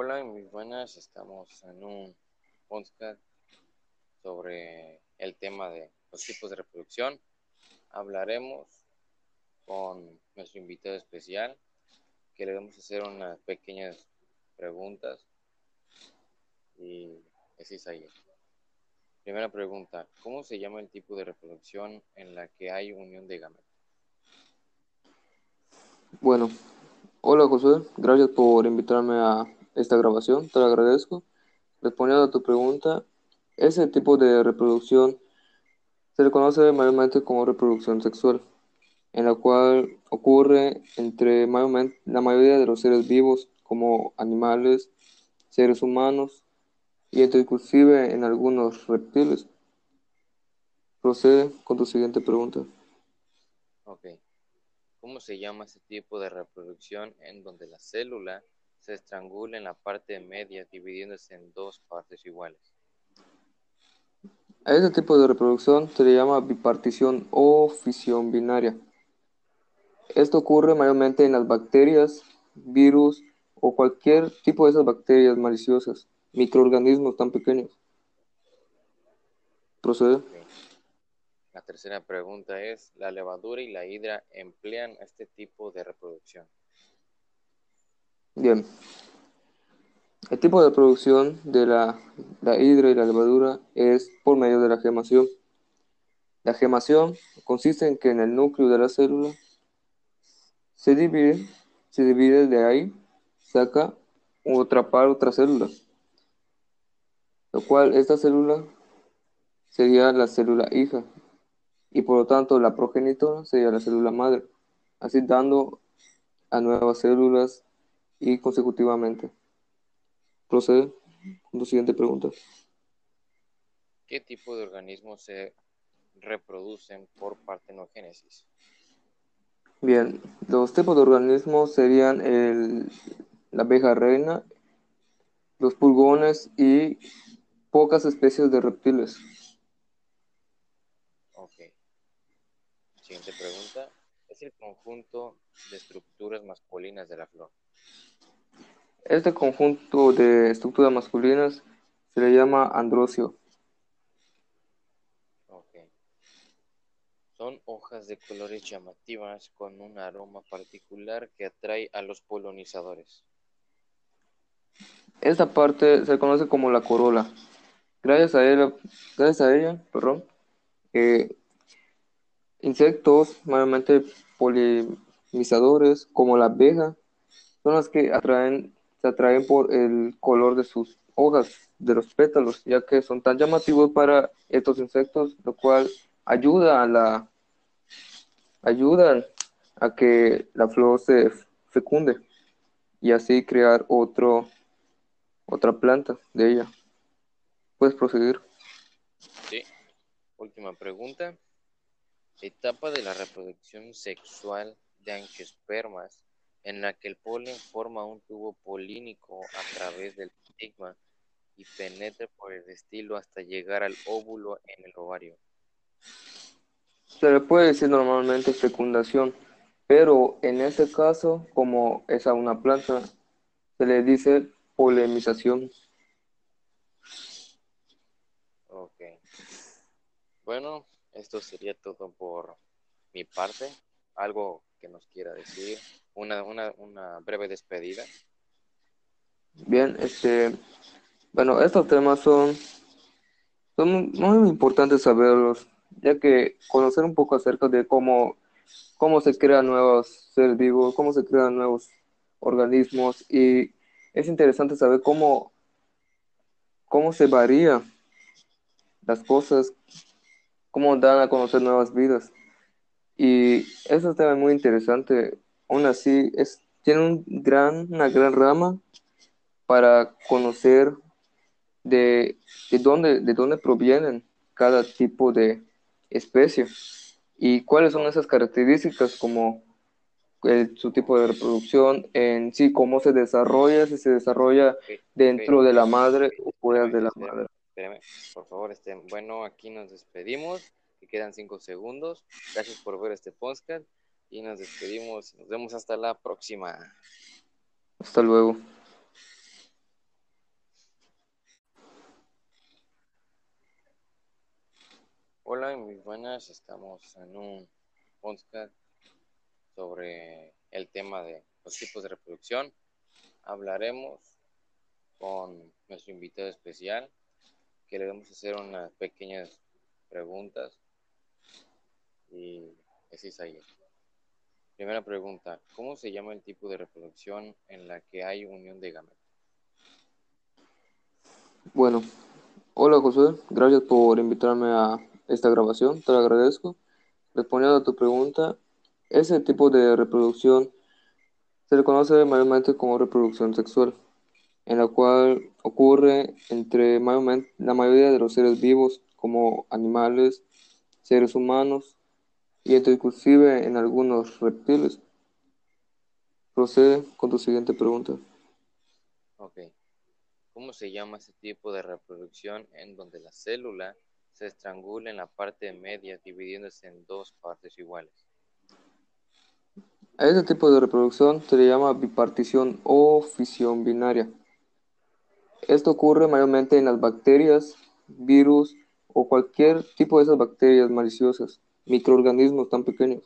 Hola, muy buenas. Estamos en un podcast sobre el tema de los tipos de reproducción. Hablaremos con nuestro invitado especial, que le vamos a hacer unas pequeñas preguntas. Y es ahí. Primera pregunta, ¿cómo se llama el tipo de reproducción en la que hay unión de gametos? Bueno, hola José, gracias por invitarme a esta grabación, te lo agradezco. Respondiendo a tu pregunta, ese tipo de reproducción se le conoce mayormente como reproducción sexual, en la cual ocurre entre la mayoría de los seres vivos, como animales, seres humanos y inclusive en algunos reptiles. Procede con tu siguiente pregunta. Ok. ¿Cómo se llama ese tipo de reproducción en donde la célula se estrangula en la parte media dividiéndose en dos partes iguales? A este tipo de reproducción se le llama bipartición o fisión binaria. Esto ocurre mayormente en las bacterias, virus o cualquier tipo de esas bacterias maliciosas, microorganismos tan pequeños. Procede. La tercera pregunta es, ¿la levadura y la hidra emplean este tipo de reproducción? Bien. El tipo de reproducción de la, la hidra y la levadura es por medio de la gemación. La gemación consiste en que en el núcleo de la célula se divide, se divide de ahí, saca otra par, otra célula. Lo cual esta célula sería la célula hija y por lo tanto la progenitora sería la célula madre, así dando a nuevas células y consecutivamente. Procede con tu siguiente pregunta. ¿Qué tipo de organismos se reproducen por partenogénesis? Bien, los tipos de organismos serían el, la abeja reina, los pulgones y pocas especies de reptiles. Ok. Siguiente pregunta. ¿Es el conjunto de estructuras masculinas de la flor? Este conjunto de estructuras masculinas se le llama androcio. Son hojas de colores llamativas con un aroma particular que atrae a los polinizadores. Esta parte se conoce como la corola. Gracias a ella, gracias a ella, perdón, eh, insectos, mayormente polinizadores, como la abeja, son las que atraen, se atraen por el color de sus hojas, de los pétalos, ya que son tan llamativos para estos insectos, lo cual ayuda a la ayuda a que la flor se fecunde y así crear otro otra planta de ella. Puedes proseguir. Sí. Última pregunta. Etapa de la reproducción sexual de angiospermas en la que el polen forma un tubo polínico a través del estigma y penetra por el estilo hasta llegar al óvulo en el ovario. Se le puede decir normalmente fecundación, pero en este caso, como es a una planta, se le dice polinización. Ok. Bueno, esto sería todo por mi parte. Algo que nos quiera decir. Una, una, una breve despedida. Bien, este, bueno, estos temas son, son muy importantes saberlos, ya que conocer un poco acerca de cómo, cómo se crean nuevos seres vivos, cómo se crean nuevos organismos y es interesante saber cómo, cómo se varía las cosas, cómo dan a conocer nuevas vidas. Y es un tema muy interesante. Aún así, es, tiene un gran, una gran rama para conocer de, de, dónde, de dónde provienen cada tipo de especie y cuáles son esas características como el- su tipo de reproducción, en sí, cómo se desarrolla, si se desarrolla dentro de la madre o fuera de la espérame, madre. espérame, por favor, este, bueno, aquí nos despedimos, que quedan cinco segundos. Gracias por ver este podcast y nos despedimos. Nos vemos hasta la próxima. Hasta luego. Hola, mis buenas. Estamos en un podcast sobre el tema de los tipos de reproducción. Hablaremos con nuestro invitado especial, que le vamos a hacer unas pequeñas preguntas. Y es Isaías. Primera pregunta, ¿cómo se llama el tipo de reproducción en la que hay unión de gametos? Bueno, hola José, gracias por invitarme a esta grabación, te lo agradezco. Respondiendo a tu pregunta, ese tipo de reproducción se le conoce mayormente como reproducción sexual, en la cual ocurre entre la mayoría de los seres vivos, como animales, seres humanos y inclusive en algunos reptiles. Procede con tu siguiente pregunta. Ok. ¿Cómo se llama ese tipo de reproducción en donde la célula se estrangula en la parte media dividiéndose en dos partes iguales? A este tipo de reproducción se le llama bipartición o fisión binaria. Esto ocurre mayormente en las bacterias, virus o cualquier tipo de esas bacterias maliciosas, microorganismos tan pequeños.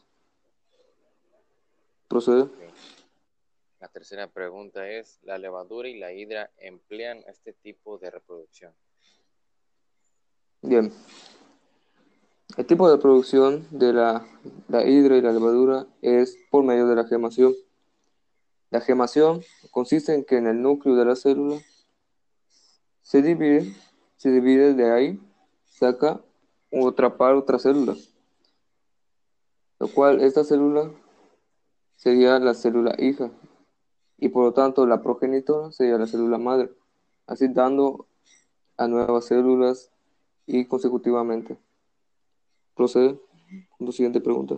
Procede. La tercera pregunta es, ¿la levadura y la hidra emplean este tipo de reproducción? Bien. El tipo de reproducción de la, la hidra y la levadura es por medio de la gemación. La gemación consiste en que en el núcleo de la célula se divide, se divide de ahí, saca otra par, otra célula, lo cual esta célula sería la célula hija y por lo tanto la progenitora sería la célula madre, así dando a nuevas células y consecutivamente. Procede con tu siguiente pregunta.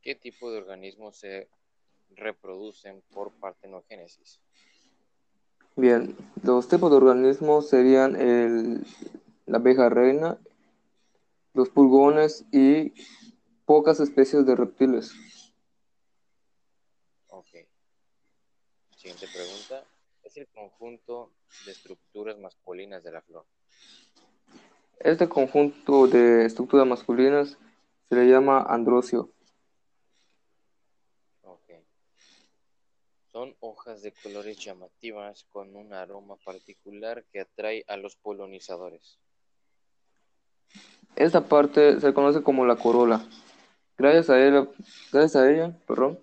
¿Qué tipo de organismos se reproducen por partenogénesis? Bien, los tipos de organismos serían el, la abeja reina, los pulgones y pocas especies de reptiles. Siguiente pregunta. Es el conjunto de estructuras masculinas de la flor. Este conjunto de estructuras masculinas se le llama androcio. Ok. Son hojas de colores llamativas con un aroma particular que atrae a los polinizadores. Esta parte se conoce como la corola. Gracias a ella, gracias a ella perdón,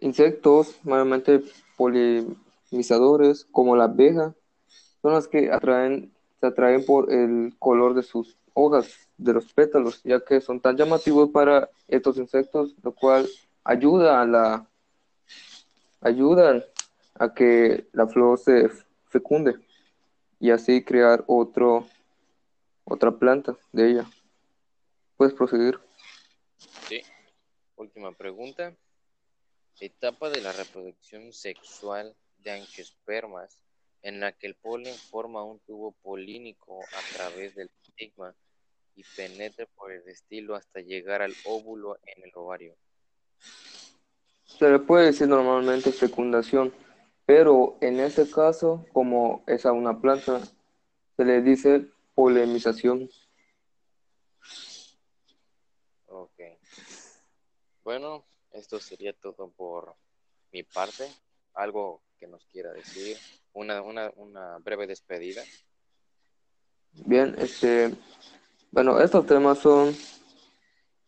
Insectos, mayormente polinizadores, como la abeja, son las que atraen, se atraen por el color de sus hojas, de los pétalos, ya que son tan llamativos para estos insectos, lo cual ayuda a la ayudan a que la flor se fecunde y así crear otro otra planta de ella. Puedes proseguir. Sí. Última pregunta etapa de la reproducción sexual de angiospermas en la que el polen forma un tubo polínico a través del estigma y penetra por el estilo hasta llegar al óvulo en el ovario. Se le puede decir normalmente fecundación, pero en este caso, como es a una planta, se le dice polinización. Ok. Bueno, esto sería todo por mi parte. Algo que nos quiera decir, una, una, una breve despedida. Bien, este, bueno, estos temas son,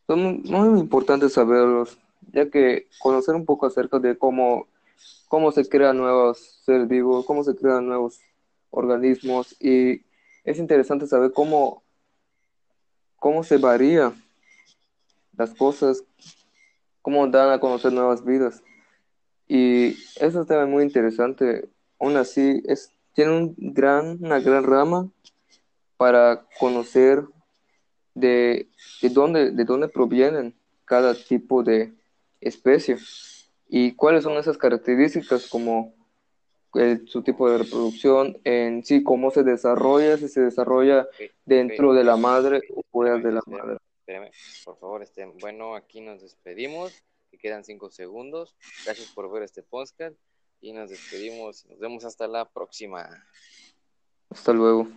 son muy importantes saberlos, ya que conocer un poco acerca de cómo, cómo se crean nuevos seres vivos, cómo se crean nuevos organismos y es interesante saber cómo, cómo se varía las cosas cómo dan a conocer nuevas vidas. Y eso es también muy interesante. Aún así, es, tiene un gran, una gran rama para conocer de, de, dónde, de dónde provienen cada tipo de especie y cuáles son esas características como su tipo de reproducción, en sí, cómo se desarrolla, si se desarrolla dentro de la madre o fuera de la madre por favor, estén. Bueno, aquí nos despedimos, que quedan cinco segundos. Gracias por ver este podcast y nos despedimos. Nos vemos hasta la próxima. Hasta luego.